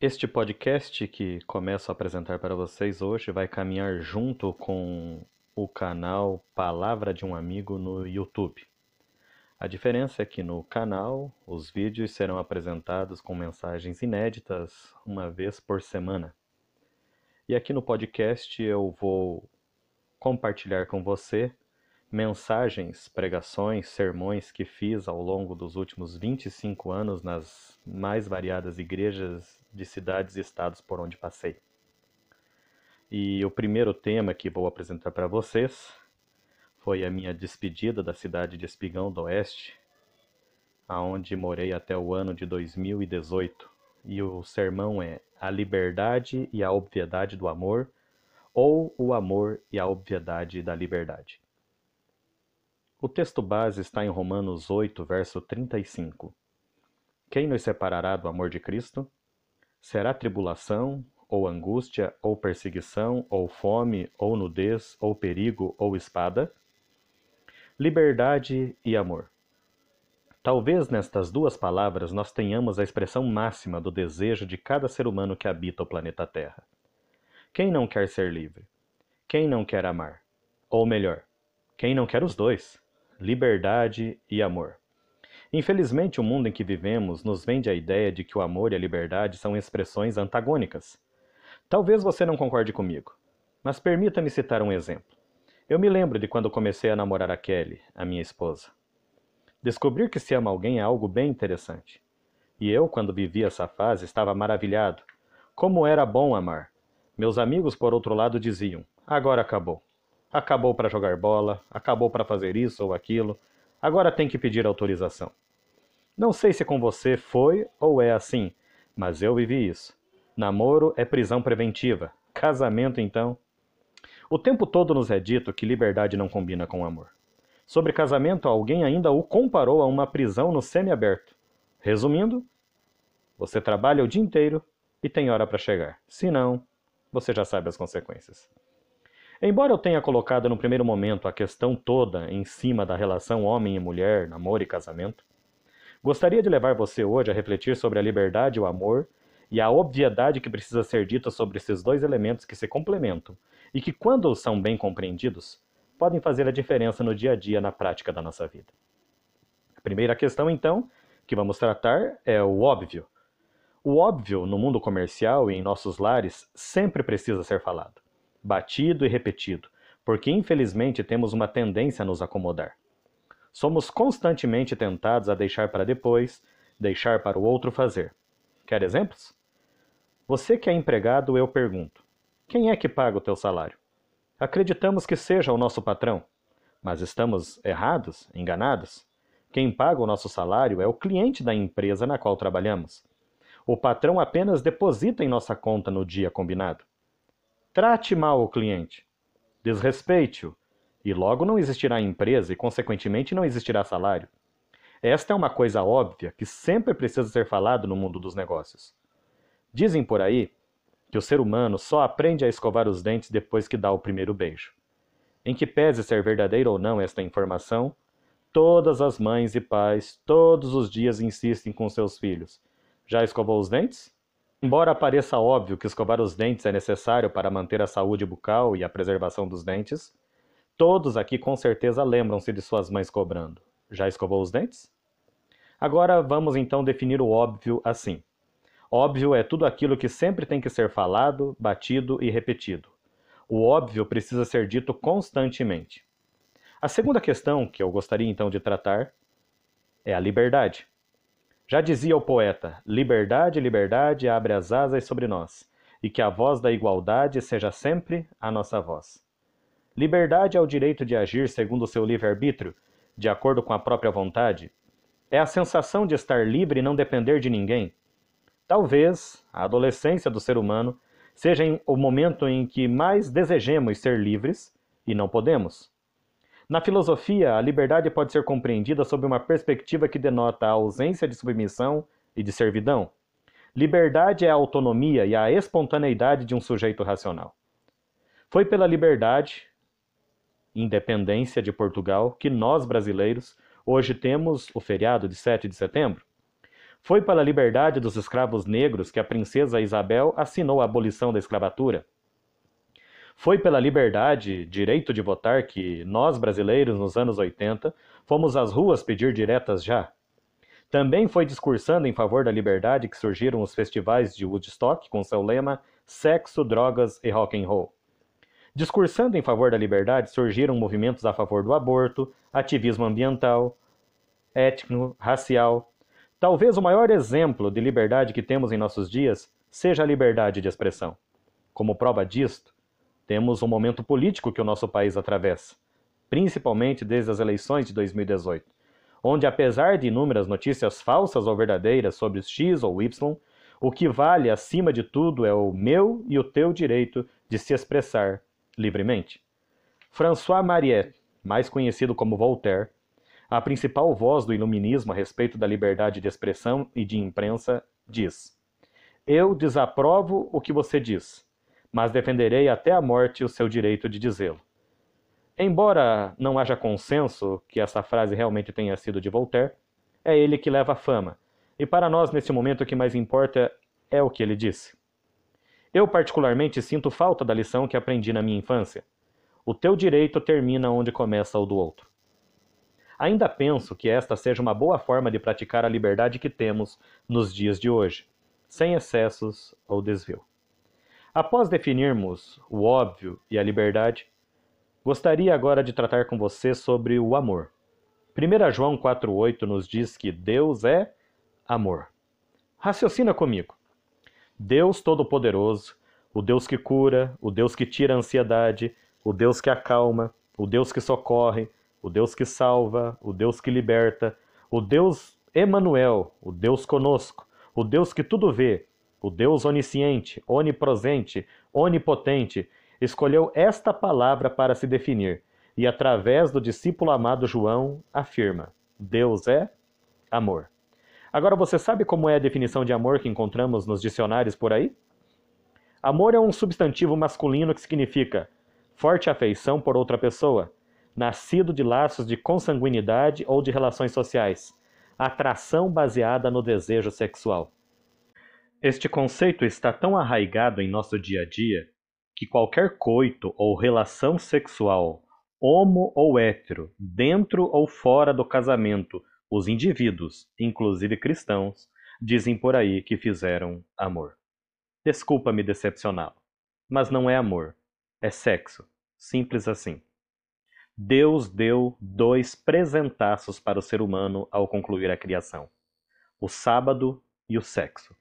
Este podcast que começo a apresentar para vocês hoje vai caminhar junto com o canal Palavra de um Amigo no YouTube. A diferença é que no canal os vídeos serão apresentados com mensagens inéditas uma vez por semana. E aqui no podcast eu vou compartilhar com você mensagens, pregações, sermões que fiz ao longo dos últimos 25 anos nas mais variadas igrejas de cidades e estados por onde passei. E o primeiro tema que vou apresentar para vocês foi a minha despedida da cidade de Espigão do Oeste, aonde morei até o ano de 2018. E o sermão é A Liberdade e a Obviedade do Amor, ou O Amor e a Obviedade da Liberdade. O texto base está em Romanos 8, verso 35. Quem nos separará do amor de Cristo? Será tribulação, ou angústia, ou perseguição, ou fome, ou nudez, ou perigo, ou espada? Liberdade e amor. Talvez nestas duas palavras nós tenhamos a expressão máxima do desejo de cada ser humano que habita o planeta Terra. Quem não quer ser livre? Quem não quer amar? Ou melhor, quem não quer os dois? Liberdade e amor. Infelizmente, o mundo em que vivemos nos vende a ideia de que o amor e a liberdade são expressões antagônicas. Talvez você não concorde comigo, mas permita-me citar um exemplo. Eu me lembro de quando comecei a namorar a Kelly, a minha esposa. Descobrir que se ama alguém é algo bem interessante. E eu, quando vivi essa fase, estava maravilhado. Como era bom amar. Meus amigos, por outro lado, diziam: agora acabou. Acabou para jogar bola, acabou para fazer isso ou aquilo, agora tem que pedir autorização. Não sei se com você foi ou é assim, mas eu vivi isso. Namoro é prisão preventiva. Casamento, então. O tempo todo nos é dito que liberdade não combina com amor. Sobre casamento, alguém ainda o comparou a uma prisão no semiaberto. Resumindo, você trabalha o dia inteiro e tem hora para chegar. Se não, você já sabe as consequências. Embora eu tenha colocado no primeiro momento a questão toda em cima da relação homem e mulher, namoro e casamento, gostaria de levar você hoje a refletir sobre a liberdade e o amor e a obviedade que precisa ser dita sobre esses dois elementos que se complementam e que, quando são bem compreendidos, podem fazer a diferença no dia a dia na prática da nossa vida. A primeira questão, então, que vamos tratar é o óbvio. O óbvio no mundo comercial e em nossos lares sempre precisa ser falado, batido e repetido, porque infelizmente temos uma tendência a nos acomodar. Somos constantemente tentados a deixar para depois, deixar para o outro fazer. Quer exemplos? Você que é empregado, eu pergunto: quem é que paga o teu salário? Acreditamos que seja o nosso patrão, mas estamos errados, enganados? Quem paga o nosso salário é o cliente da empresa na qual trabalhamos. O patrão apenas deposita em nossa conta no dia combinado. Trate mal o cliente. Desrespeite-o. E logo não existirá empresa e, consequentemente, não existirá salário. Esta é uma coisa óbvia que sempre precisa ser falado no mundo dos negócios. Dizem por aí que o ser humano só aprende a escovar os dentes depois que dá o primeiro beijo. Em que pese ser verdadeira ou não esta informação, todas as mães e pais todos os dias insistem com seus filhos. Já escovou os dentes? Embora pareça óbvio que escovar os dentes é necessário para manter a saúde bucal e a preservação dos dentes, todos aqui com certeza lembram-se de suas mães cobrando. Já escovou os dentes? Agora vamos então definir o óbvio assim. Óbvio é tudo aquilo que sempre tem que ser falado, batido e repetido. O óbvio precisa ser dito constantemente. A segunda questão que eu gostaria então de tratar é a liberdade. Já dizia o poeta: Liberdade, liberdade abre as asas sobre nós, e que a voz da igualdade seja sempre a nossa voz. Liberdade é o direito de agir segundo o seu livre-arbítrio, de acordo com a própria vontade. É a sensação de estar livre e não depender de ninguém, Talvez a adolescência do ser humano seja o momento em que mais desejemos ser livres e não podemos. Na filosofia, a liberdade pode ser compreendida sob uma perspectiva que denota a ausência de submissão e de servidão. Liberdade é a autonomia e a espontaneidade de um sujeito racional. Foi pela liberdade, independência de Portugal, que nós brasileiros hoje temos o feriado de 7 de setembro. Foi pela liberdade dos escravos negros que a princesa Isabel assinou a abolição da escravatura. Foi pela liberdade, direito de votar, que nós, brasileiros, nos anos 80, fomos às ruas pedir diretas já. Também foi discursando em favor da liberdade que surgiram os festivais de Woodstock com seu lema Sexo, Drogas e Rock and Roll. Discursando em favor da liberdade surgiram movimentos a favor do aborto, ativismo ambiental, étnico, racial. Talvez o maior exemplo de liberdade que temos em nossos dias seja a liberdade de expressão. Como prova disto, temos um momento político que o nosso país atravessa, principalmente desde as eleições de 2018, onde, apesar de inúmeras notícias falsas ou verdadeiras sobre X ou Y, o que vale acima de tudo é o meu e o teu direito de se expressar livremente. François Mariette, mais conhecido como Voltaire, a principal voz do iluminismo a respeito da liberdade de expressão e de imprensa, diz: Eu desaprovo o que você diz, mas defenderei até a morte o seu direito de dizê-lo. Embora não haja consenso que essa frase realmente tenha sido de Voltaire, é ele que leva a fama, e para nós neste momento o que mais importa é o que ele disse. Eu particularmente sinto falta da lição que aprendi na minha infância. O teu direito termina onde começa o do outro. Ainda penso que esta seja uma boa forma de praticar a liberdade que temos nos dias de hoje, sem excessos ou desvio. Após definirmos o óbvio e a liberdade, gostaria agora de tratar com você sobre o amor. 1 João 4,8 nos diz que Deus é amor. Raciocina comigo. Deus Todo-Poderoso, o Deus que cura, o Deus que tira a ansiedade, o Deus que acalma, o Deus que socorre, o Deus que salva, o Deus que liberta, o Deus Emanuel, o Deus conosco, o Deus que tudo vê, o Deus onisciente, onipresente, onipotente, escolheu esta palavra para se definir e, através do discípulo amado João, afirma: Deus é amor. Agora você sabe como é a definição de amor que encontramos nos dicionários por aí? Amor é um substantivo masculino que significa forte afeição por outra pessoa, nascido de laços de consanguinidade ou de relações sociais, atração baseada no desejo sexual. Este conceito está tão arraigado em nosso dia a dia que qualquer coito ou relação sexual, homo ou hétero, dentro ou fora do casamento, os indivíduos, inclusive cristãos, dizem por aí que fizeram amor. Desculpa me decepcioná-lo, mas não é amor, é sexo, simples assim. Deus deu dois presentaços para o ser humano ao concluir a criação: o sábado e o sexo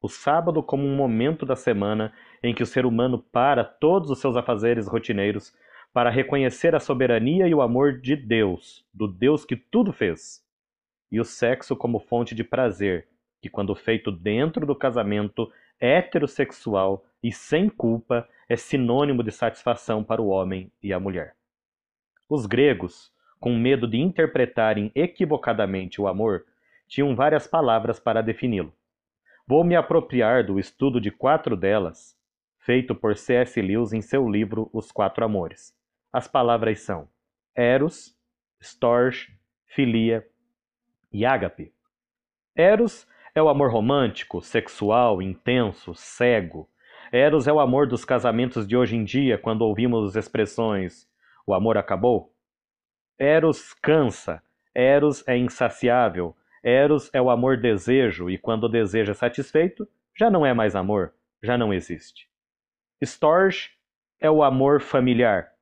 o sábado como um momento da semana em que o ser humano para todos os seus afazeres rotineiros para reconhecer a soberania e o amor de Deus, do Deus que tudo fez, e o sexo como fonte de prazer, que, quando feito dentro do casamento heterossexual e sem culpa, é sinônimo de satisfação para o homem e a mulher. Os gregos, com medo de interpretarem equivocadamente o amor, tinham várias palavras para defini-lo. Vou me apropriar do estudo de quatro delas, feito por C.S. Lewis em seu livro Os Quatro Amores. As palavras são Eros, Storge, Filia e Ágape. Eros é o amor romântico, sexual, intenso, cego. Eros é o amor dos casamentos de hoje em dia, quando ouvimos expressões o amor acabou. Eros cansa, Eros é insaciável, Eros é o amor-desejo, e quando o desejo é satisfeito, já não é mais amor, já não existe. Storge é o amor familiar,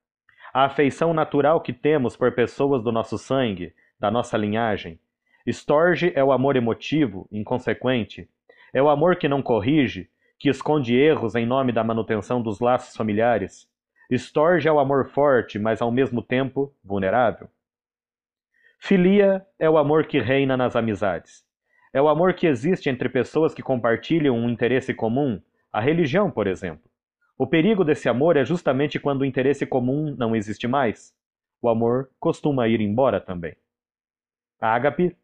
a afeição natural que temos por pessoas do nosso sangue, da nossa linhagem. Storge é o amor emotivo, inconsequente, é o amor que não corrige, que esconde erros em nome da manutenção dos laços familiares. Storge é o amor forte, mas ao mesmo tempo vulnerável. Filia é o amor que reina nas amizades. É o amor que existe entre pessoas que compartilham um interesse comum, a religião, por exemplo. O perigo desse amor é justamente quando o interesse comum não existe mais. O amor costuma ir embora também. Ágape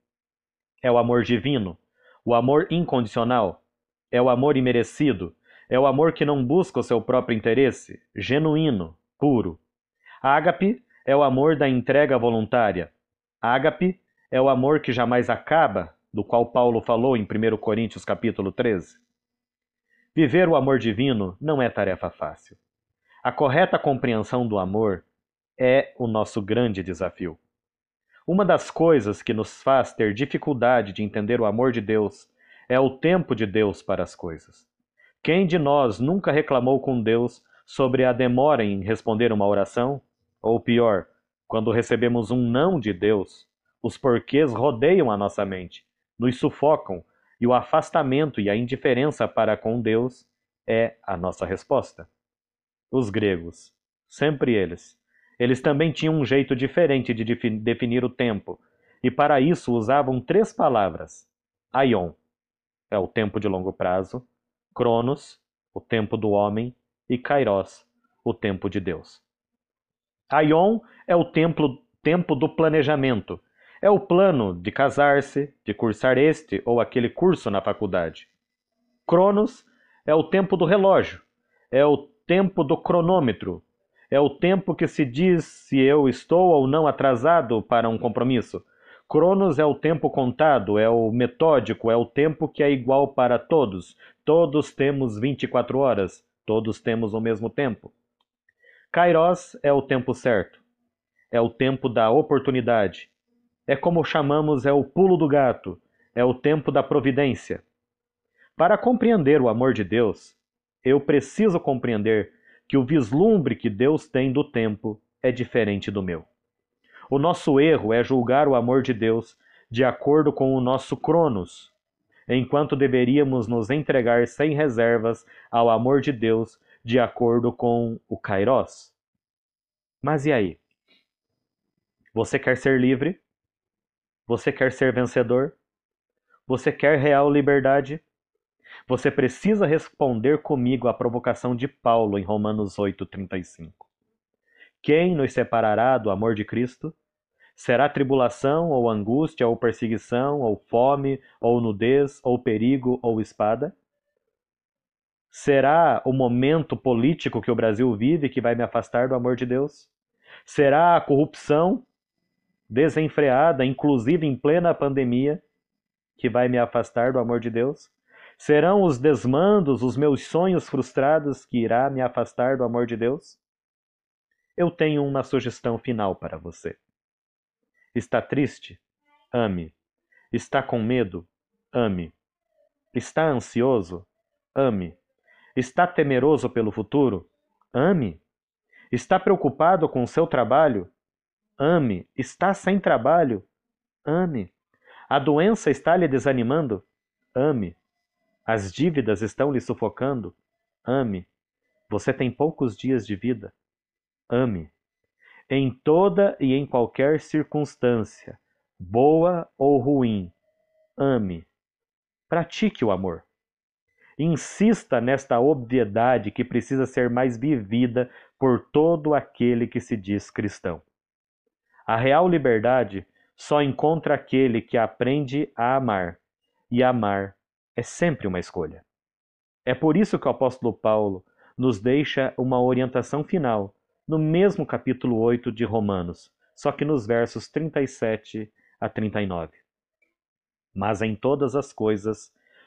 é o amor divino, o amor incondicional, é o amor imerecido, é o amor que não busca o seu próprio interesse, genuíno, puro. Ágape é o amor da entrega voluntária, Ágape é o amor que jamais acaba, do qual Paulo falou em 1 Coríntios capítulo 13? Viver o amor divino não é tarefa fácil. A correta compreensão do amor é o nosso grande desafio. Uma das coisas que nos faz ter dificuldade de entender o amor de Deus é o tempo de Deus para as coisas. Quem de nós nunca reclamou com Deus sobre a demora em responder uma oração? Ou pior, quando recebemos um não de Deus, os porquês rodeiam a nossa mente, nos sufocam e o afastamento e a indiferença para com Deus é a nossa resposta. Os gregos, sempre eles, eles também tinham um jeito diferente de definir o tempo, e para isso usavam três palavras: aion, é o tempo de longo prazo, Cronos, o tempo do homem, e Kairos, o tempo de Deus. Aion é o templo, tempo do planejamento. É o plano de casar-se, de cursar este ou aquele curso na faculdade. Cronos é o tempo do relógio. É o tempo do cronômetro. É o tempo que se diz se eu estou ou não atrasado para um compromisso. Cronos é o tempo contado, é o metódico, é o tempo que é igual para todos. Todos temos 24 horas, todos temos o mesmo tempo. Kairos é o tempo certo, é o tempo da oportunidade. É como chamamos, é o pulo do gato, é o tempo da providência. Para compreender o amor de Deus, eu preciso compreender que o vislumbre que Deus tem do tempo é diferente do meu. O nosso erro é julgar o amor de Deus de acordo com o nosso Cronos, enquanto deveríamos nos entregar sem reservas ao amor de Deus de acordo com o Kairos. Mas e aí? Você quer ser livre? Você quer ser vencedor? Você quer real liberdade? Você precisa responder comigo à provocação de Paulo em Romanos 8:35. Quem nos separará do amor de Cristo? Será tribulação, ou angústia, ou perseguição, ou fome, ou nudez, ou perigo, ou espada? Será o momento político que o Brasil vive que vai me afastar do amor de Deus? Será a corrupção desenfreada, inclusive em plena pandemia, que vai me afastar do amor de Deus? Serão os desmandos, os meus sonhos frustrados que irá me afastar do amor de Deus? Eu tenho uma sugestão final para você. Está triste? Ame. Está com medo? Ame. Está ansioso? Ame. Está temeroso pelo futuro? Ame. Está preocupado com o seu trabalho? Ame. Está sem trabalho? Ame. A doença está lhe desanimando? Ame. As dívidas estão lhe sufocando? Ame. Você tem poucos dias de vida? Ame. Em toda e em qualquer circunstância, boa ou ruim, ame. Pratique o amor. Insista nesta obviedade que precisa ser mais vivida por todo aquele que se diz cristão. A real liberdade só encontra aquele que aprende a amar, e amar é sempre uma escolha. É por isso que o apóstolo Paulo nos deixa uma orientação final no mesmo capítulo 8 de Romanos, só que nos versos 37 a 39. Mas em todas as coisas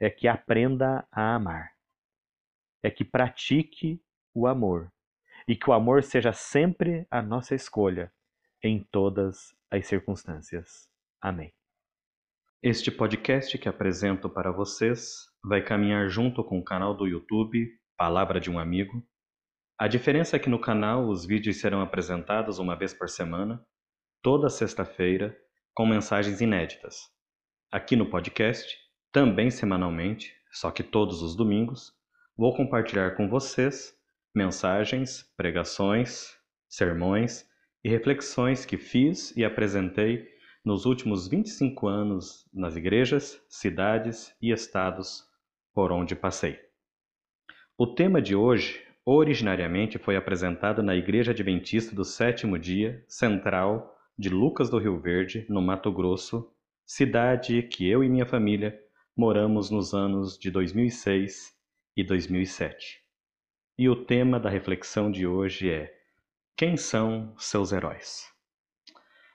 é que aprenda a amar, é que pratique o amor e que o amor seja sempre a nossa escolha em todas as circunstâncias. Amém. Este podcast que apresento para vocês vai caminhar junto com o canal do YouTube Palavra de um Amigo a diferença é que no canal os vídeos serão apresentados uma vez por semana, toda sexta-feira, com mensagens inéditas. Aqui no podcast, também semanalmente, só que todos os domingos, vou compartilhar com vocês mensagens, pregações, sermões e reflexões que fiz e apresentei nos últimos 25 anos nas igrejas, cidades e estados por onde passei. O tema de hoje originariamente foi apresentado na Igreja Adventista do Sétimo Dia Central de Lucas do Rio Verde, no Mato Grosso, cidade que eu e minha família moramos nos anos de 2006 e 2007. E o tema da reflexão de hoje é: Quem são seus heróis?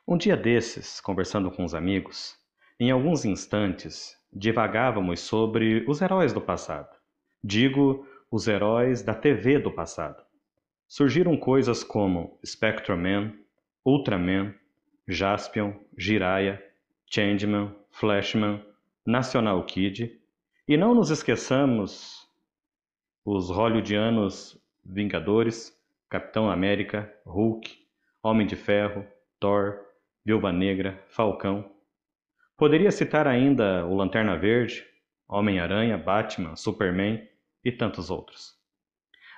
Um dia desses, conversando com os amigos, em alguns instantes divagávamos sobre os heróis do passado. Digo, os heróis da TV do passado. Surgiram coisas como Spectreman, Ultraman, Jaspion, Jiraiya, Changeman, Flashman, National Kid, e não nos esqueçamos os hollywoodianos Vingadores, Capitão América, Hulk, Homem de Ferro, Thor, Viúva Negra, Falcão. Poderia citar ainda o Lanterna Verde, Homem-Aranha, Batman, Superman e tantos outros.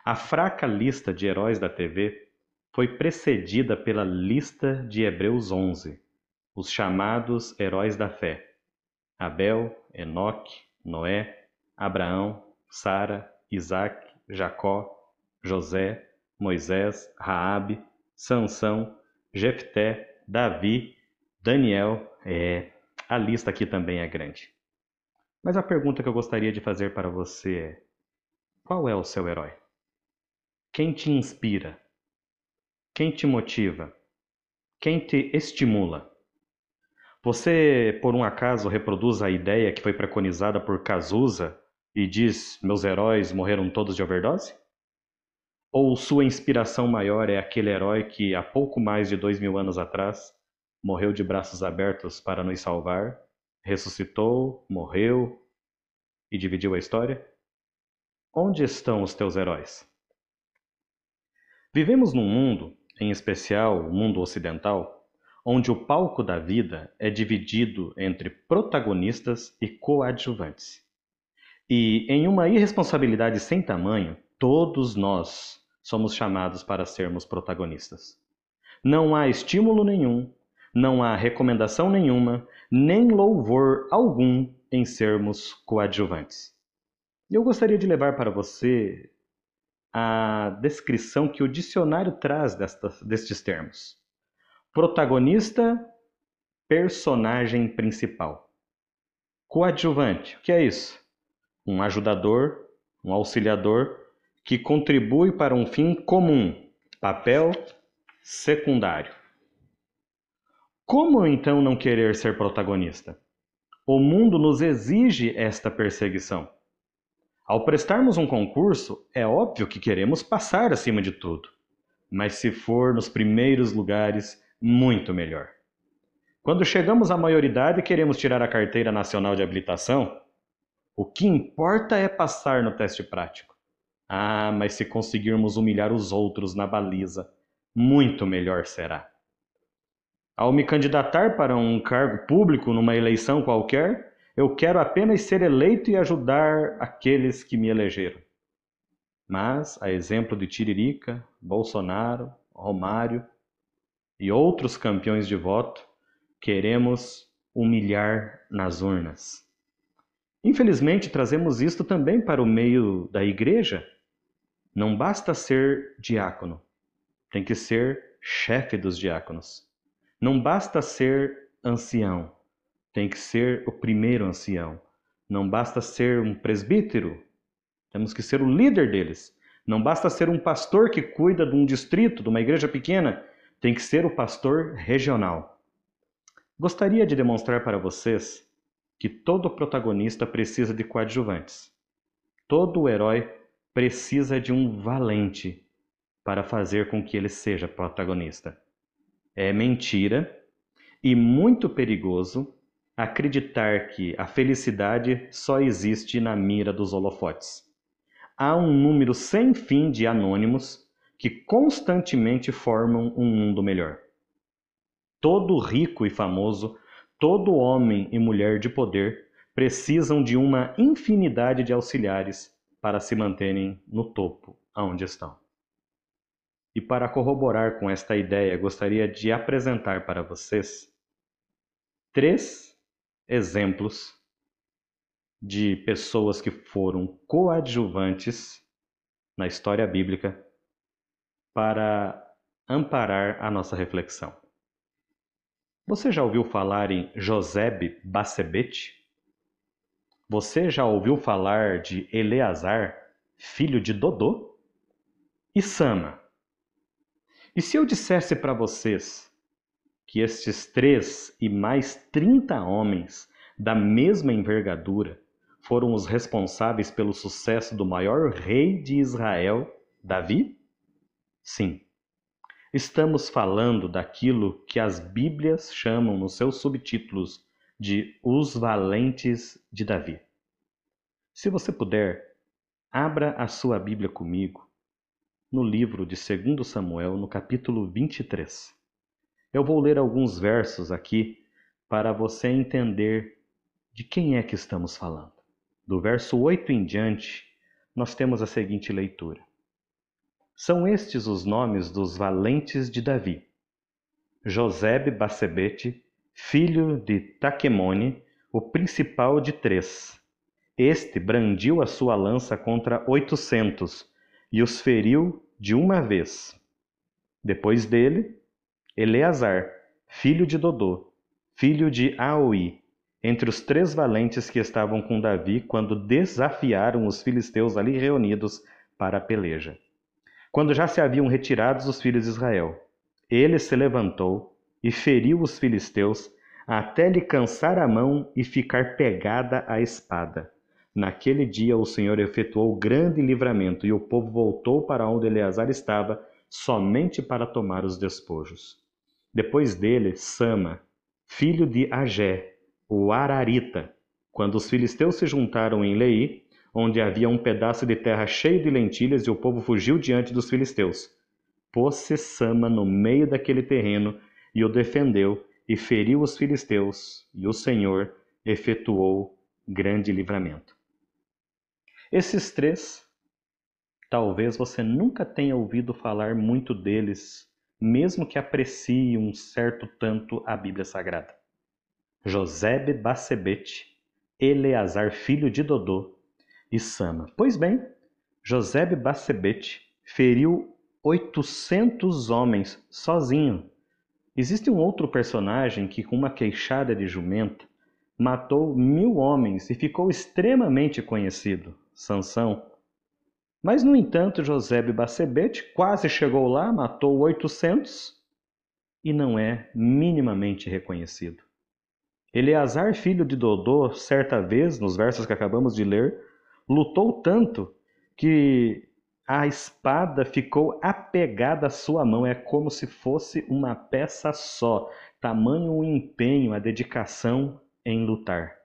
A fraca lista de heróis da TV foi precedida pela lista de Hebreus 11, os chamados heróis da fé: Abel, Enoque, Noé, Abraão, Sara, Isaac, Jacó, José, Moisés, Raabe, Sansão, Jefté, Davi, Daniel, é, a lista aqui também é grande. Mas a pergunta que eu gostaria de fazer para você é: qual é o seu herói? Quem te inspira? Quem te motiva? Quem te estimula? Você, por um acaso, reproduz a ideia que foi preconizada por Cazuza e diz: Meus heróis morreram todos de overdose? Ou sua inspiração maior é aquele herói que, há pouco mais de dois mil anos atrás, morreu de braços abertos para nos salvar, ressuscitou, morreu e dividiu a história? Onde estão os teus heróis? Vivemos num mundo, em especial o mundo ocidental, onde o palco da vida é dividido entre protagonistas e coadjuvantes. E, em uma irresponsabilidade sem tamanho, todos nós somos chamados para sermos protagonistas. Não há estímulo nenhum, não há recomendação nenhuma, nem louvor algum em sermos coadjuvantes. E eu gostaria de levar para você a descrição que o dicionário traz desta, destes termos: protagonista, personagem principal. Coadjuvante, o que é isso? Um ajudador, um auxiliador que contribui para um fim comum, papel secundário. Como então não querer ser protagonista? O mundo nos exige esta perseguição. Ao prestarmos um concurso, é óbvio que queremos passar acima de tudo, mas se for nos primeiros lugares, muito melhor. Quando chegamos à maioridade e queremos tirar a carteira nacional de habilitação, o que importa é passar no teste prático. Ah, mas se conseguirmos humilhar os outros na baliza, muito melhor será. Ao me candidatar para um cargo público numa eleição qualquer, eu quero apenas ser eleito e ajudar aqueles que me elegeram. Mas, a exemplo de Tiririca, Bolsonaro, Romário e outros campeões de voto, queremos humilhar nas urnas. Infelizmente, trazemos isto também para o meio da igreja não basta ser diácono, tem que ser chefe dos diáconos. Não basta ser ancião, tem que ser o primeiro ancião. Não basta ser um presbítero, temos que ser o líder deles. Não basta ser um pastor que cuida de um distrito, de uma igreja pequena, tem que ser o pastor regional. Gostaria de demonstrar para vocês que todo protagonista precisa de coadjuvantes. Todo herói precisa de um valente para fazer com que ele seja protagonista. É mentira e muito perigoso acreditar que a felicidade só existe na mira dos holofotes. Há um número sem fim de anônimos que constantemente formam um mundo melhor. Todo rico e famoso, todo homem e mulher de poder precisam de uma infinidade de auxiliares para se manterem no topo aonde estão. E para corroborar com esta ideia, gostaria de apresentar para vocês três exemplos de pessoas que foram coadjuvantes na história bíblica para amparar a nossa reflexão. Você já ouviu falar em Josebe Bassebete? Você já ouviu falar de Eleazar, filho de Dodô? E Sama? E se eu dissesse para vocês que estes três e mais trinta homens da mesma envergadura foram os responsáveis pelo sucesso do maior rei de Israel, Davi? Sim. Estamos falando daquilo que as Bíblias chamam nos seus subtítulos de Os Valentes de Davi. Se você puder, abra a sua Bíblia comigo no livro de 2 Samuel, no capítulo 23. Eu vou ler alguns versos aqui para você entender de quem é que estamos falando. Do verso 8 em diante, nós temos a seguinte leitura: São estes os nomes dos valentes de Davi: Josebe Bassebete, filho de Taquemone, o principal de três. Este brandiu a sua lança contra oitocentos e os feriu de uma vez. Depois dele, Eleazar, filho de Dodô, filho de Aoi, entre os três valentes que estavam com Davi quando desafiaram os filisteus ali reunidos para a peleja. Quando já se haviam retirados os filhos de Israel, ele se levantou e feriu os filisteus até lhe cansar a mão e ficar pegada a espada. Naquele dia o Senhor efetuou grande livramento e o povo voltou para onde Eleazar estava, somente para tomar os despojos. Depois dele, Sama, filho de Agé, o Ararita, quando os filisteus se juntaram em Lei, onde havia um pedaço de terra cheio de lentilhas e o povo fugiu diante dos filisteus. Pôs-se Sama no meio daquele terreno e o defendeu e feriu os filisteus, e o Senhor efetuou grande livramento. Esses três, talvez você nunca tenha ouvido falar muito deles, mesmo que aprecie um certo tanto a Bíblia Sagrada. Josebe Bassebete, Eleazar filho de Dodô e Sama. Pois bem, Josebe Bassebete feriu 800 homens sozinho. Existe um outro personagem que, com uma queixada de jumenta, matou mil homens e ficou extremamente conhecido, Sansão. Mas, no entanto, Josebe Bassebete quase chegou lá, matou 800 e não é minimamente reconhecido. Eleazar, filho de Dodô, certa vez, nos versos que acabamos de ler, lutou tanto que a espada ficou apegada à sua mão, é como se fosse uma peça só, tamanho o empenho, a dedicação em lutar.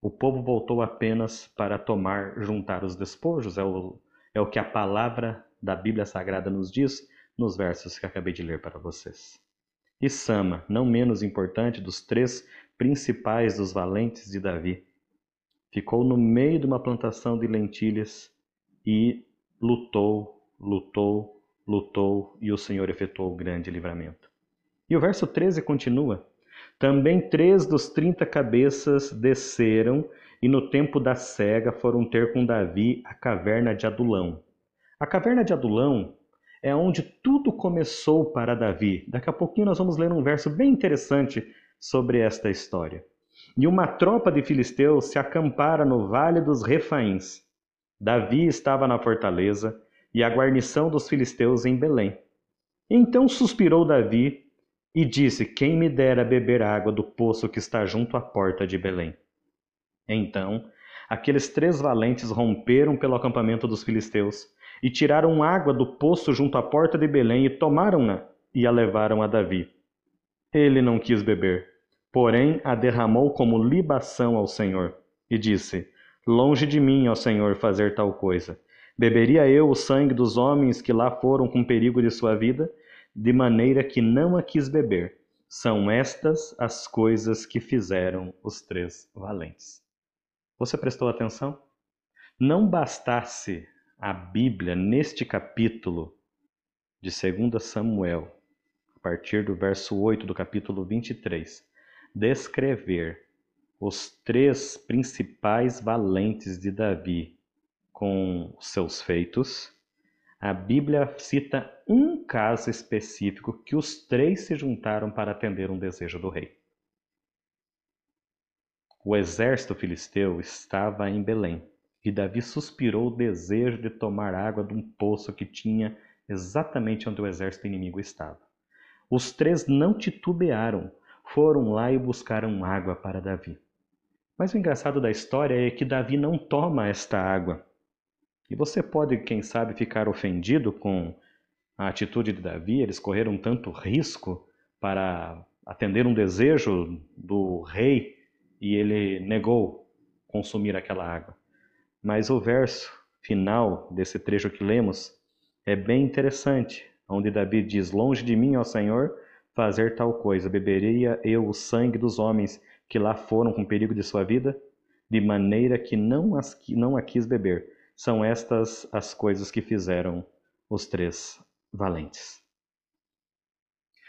O povo voltou apenas para tomar, juntar os despojos, é o, é o que a palavra da Bíblia Sagrada nos diz nos versos que acabei de ler para vocês. E Sama, não menos importante dos três principais dos valentes de Davi. Ficou no meio de uma plantação de lentilhas e lutou, lutou, lutou, e o Senhor efetuou o grande livramento. E o verso 13 continua: Também três dos trinta cabeças desceram e no tempo da cega foram ter com Davi a caverna de Adulão. A caverna de Adulão é onde tudo começou para Davi. Daqui a pouquinho nós vamos ler um verso bem interessante sobre esta história. E uma tropa de filisteus se acampara no vale dos Refaíns. Davi estava na fortaleza e a guarnição dos filisteus em Belém. Então suspirou Davi e disse: Quem me dera beber água do poço que está junto à porta de Belém? Então aqueles três valentes romperam pelo acampamento dos filisteus e tiraram água do poço junto à porta de Belém e tomaram-na e a levaram a Davi. Ele não quis beber, porém a derramou como libação ao Senhor, e disse: Longe de mim, ó Senhor, fazer tal coisa. Beberia eu o sangue dos homens que lá foram com perigo de sua vida, de maneira que não a quis beber. São estas as coisas que fizeram os três valentes. Você prestou atenção? Não bastasse a Bíblia neste capítulo de 2 Samuel a partir do verso 8 do capítulo 23, descrever os três principais valentes de Davi com seus feitos, a Bíblia cita um caso específico que os três se juntaram para atender um desejo do rei. O exército filisteu estava em Belém e Davi suspirou o desejo de tomar água de um poço que tinha exatamente onde o exército inimigo estava. Os três não titubearam, foram lá e buscaram água para Davi. Mas o engraçado da história é que Davi não toma esta água. E você pode, quem sabe, ficar ofendido com a atitude de Davi, eles correram tanto risco para atender um desejo do rei e ele negou consumir aquela água. Mas o verso final desse trecho que lemos é bem interessante, onde Davi diz: Longe de mim, ó Senhor, fazer tal coisa, beberia eu o sangue dos homens que lá foram com perigo de sua vida, de maneira que não, as, não a quis beber. São estas as coisas que fizeram os três valentes.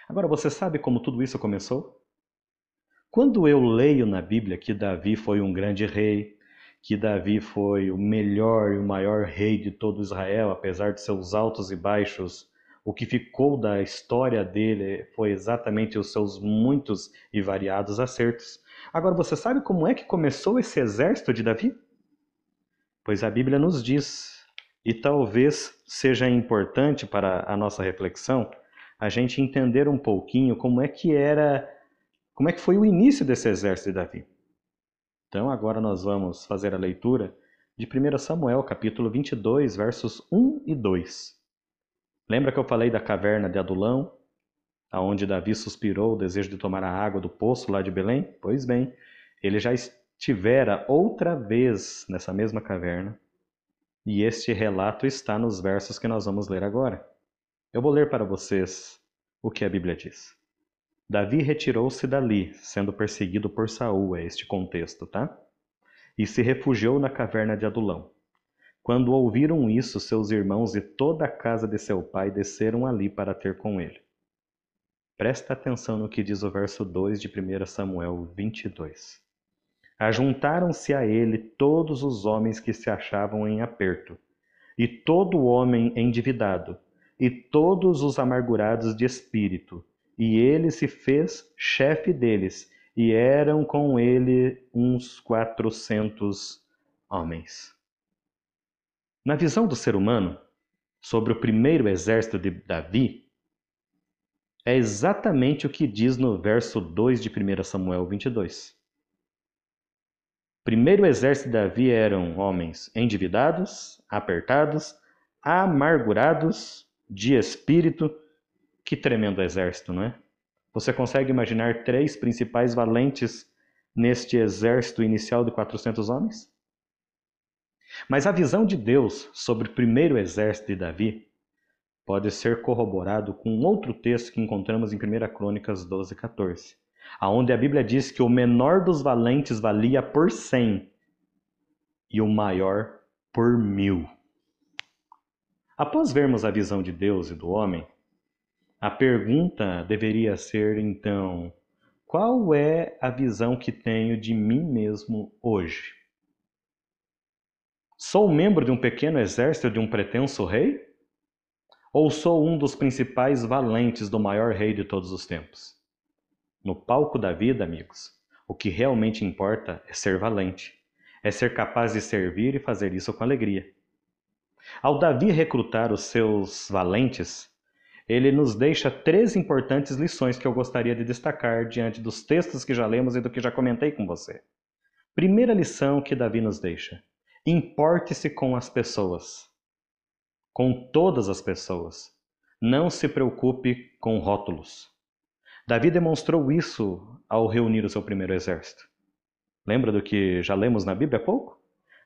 Agora, você sabe como tudo isso começou? Quando eu leio na Bíblia que Davi foi um grande rei, que Davi foi o melhor e o maior rei de todo Israel, apesar de seus altos e baixos, o que ficou da história dele foi exatamente os seus muitos e variados acertos. Agora, você sabe como é que começou esse exército de Davi? Pois a Bíblia nos diz, e talvez seja importante para a nossa reflexão, a gente entender um pouquinho como é que era, como é que foi o início desse exército de Davi. Então, agora nós vamos fazer a leitura de 1 Samuel, capítulo 22, versos 1 e 2. Lembra que eu falei da caverna de Adulão? aonde Davi suspirou o desejo de tomar a água do poço lá de Belém? Pois bem, ele já estivera outra vez nessa mesma caverna, e este relato está nos versos que nós vamos ler agora. Eu vou ler para vocês o que a Bíblia diz. Davi retirou-se dali, sendo perseguido por Saul, é este contexto, tá? E se refugiou na caverna de Adulão. Quando ouviram isso, seus irmãos e toda a casa de seu pai desceram ali para ter com ele. Presta atenção no que diz o verso 2 de 1 Samuel 22. Ajuntaram-se a ele todos os homens que se achavam em aperto, e todo homem endividado, e todos os amargurados de espírito, e ele se fez chefe deles, e eram com ele uns quatrocentos homens. Na visão do ser humano, sobre o primeiro exército de Davi, é exatamente o que diz no verso 2 de 1 Samuel 22. Primeiro exército de Davi eram homens endividados, apertados, amargurados, de espírito. Que tremendo exército, não é? Você consegue imaginar três principais valentes neste exército inicial de 400 homens? Mas a visão de Deus sobre o primeiro exército de Davi pode ser corroborado com outro texto que encontramos em 1 Crônicas 12, 14, aonde a Bíblia diz que o menor dos valentes valia por cem e o maior por mil. Após vermos a visão de Deus e do homem, a pergunta deveria ser então: qual é a visão que tenho de mim mesmo hoje? Sou membro de um pequeno exército de um pretenso rei? Ou sou um dos principais valentes do maior rei de todos os tempos? No palco da vida, amigos, o que realmente importa é ser valente, é ser capaz de servir e fazer isso com alegria. Ao Davi recrutar os seus valentes, ele nos deixa três importantes lições que eu gostaria de destacar diante dos textos que já lemos e do que já comentei com você. Primeira lição que Davi nos deixa: importe-se com as pessoas com todas as pessoas. Não se preocupe com rótulos. Davi demonstrou isso ao reunir o seu primeiro exército. Lembra do que já lemos na Bíblia há pouco?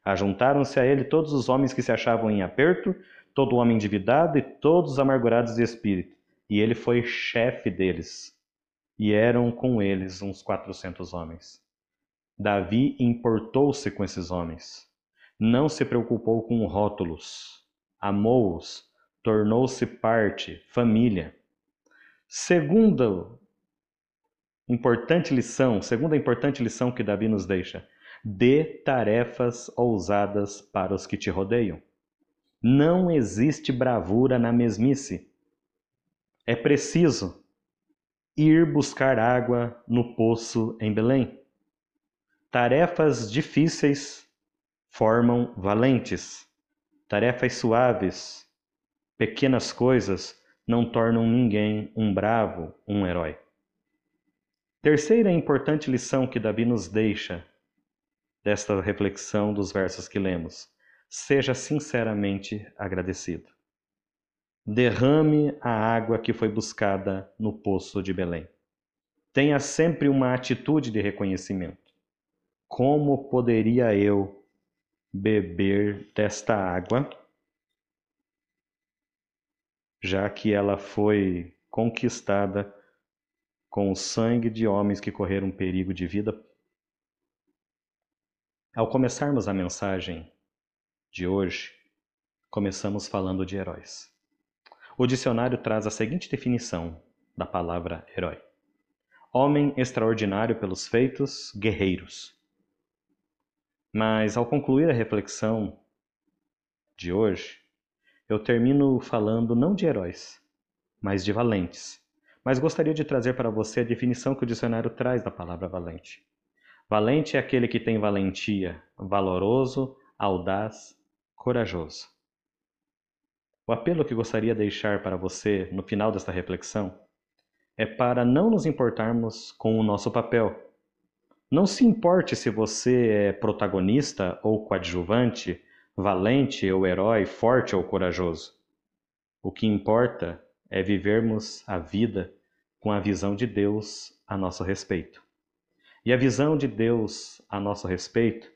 Ajuntaram-se a ele todos os homens que se achavam em aperto, todo homem endividado e todos amargurados de espírito, e ele foi chefe deles. E eram com eles uns quatrocentos homens. Davi importou-se com esses homens. Não se preocupou com rótulos amou-os, tornou-se parte, família. Segundo importante lição, segunda importante lição que Davi nos deixa: dê tarefas ousadas para os que te rodeiam. Não existe bravura na mesmice. É preciso ir buscar água no poço em Belém. Tarefas difíceis formam valentes. Tarefas suaves, pequenas coisas não tornam ninguém um bravo, um herói. Terceira importante lição que Davi nos deixa desta reflexão dos versos que lemos: seja sinceramente agradecido. Derrame a água que foi buscada no poço de Belém. Tenha sempre uma atitude de reconhecimento. Como poderia eu beber desta água, já que ela foi conquistada com o sangue de homens que correram perigo de vida? Ao começarmos a mensagem de hoje, começamos falando de heróis. O dicionário traz a seguinte definição da palavra herói: homem extraordinário pelos feitos, guerreiros. Mas ao concluir a reflexão de hoje, eu termino falando não de heróis, mas de valentes. Mas gostaria de trazer para você a definição que o dicionário traz da palavra valente. Valente é aquele que tem valentia, valoroso, audaz, corajoso. O apelo que gostaria de deixar para você no final desta reflexão é para não nos importarmos com o nosso papel. Não se importe se você é protagonista ou coadjuvante, valente ou herói, forte ou corajoso. O que importa é vivermos a vida com a visão de Deus a nosso respeito. E a visão de Deus a nosso respeito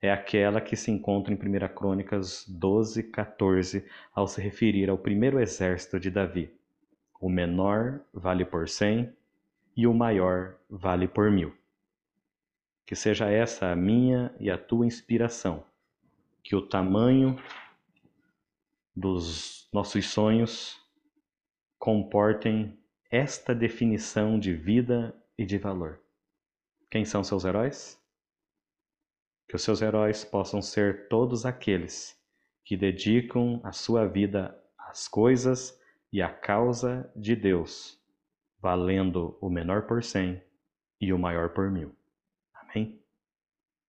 é aquela que se encontra em 1 Crônicas 12, 14, ao se referir ao primeiro exército de Davi. O menor vale por cem e o maior vale por mil. Que seja essa a minha e a tua inspiração, que o tamanho dos nossos sonhos comportem esta definição de vida e de valor. Quem são seus heróis? Que os seus heróis possam ser todos aqueles que dedicam a sua vida às coisas e à causa de Deus, valendo o menor por cem e o maior por mil. Amém?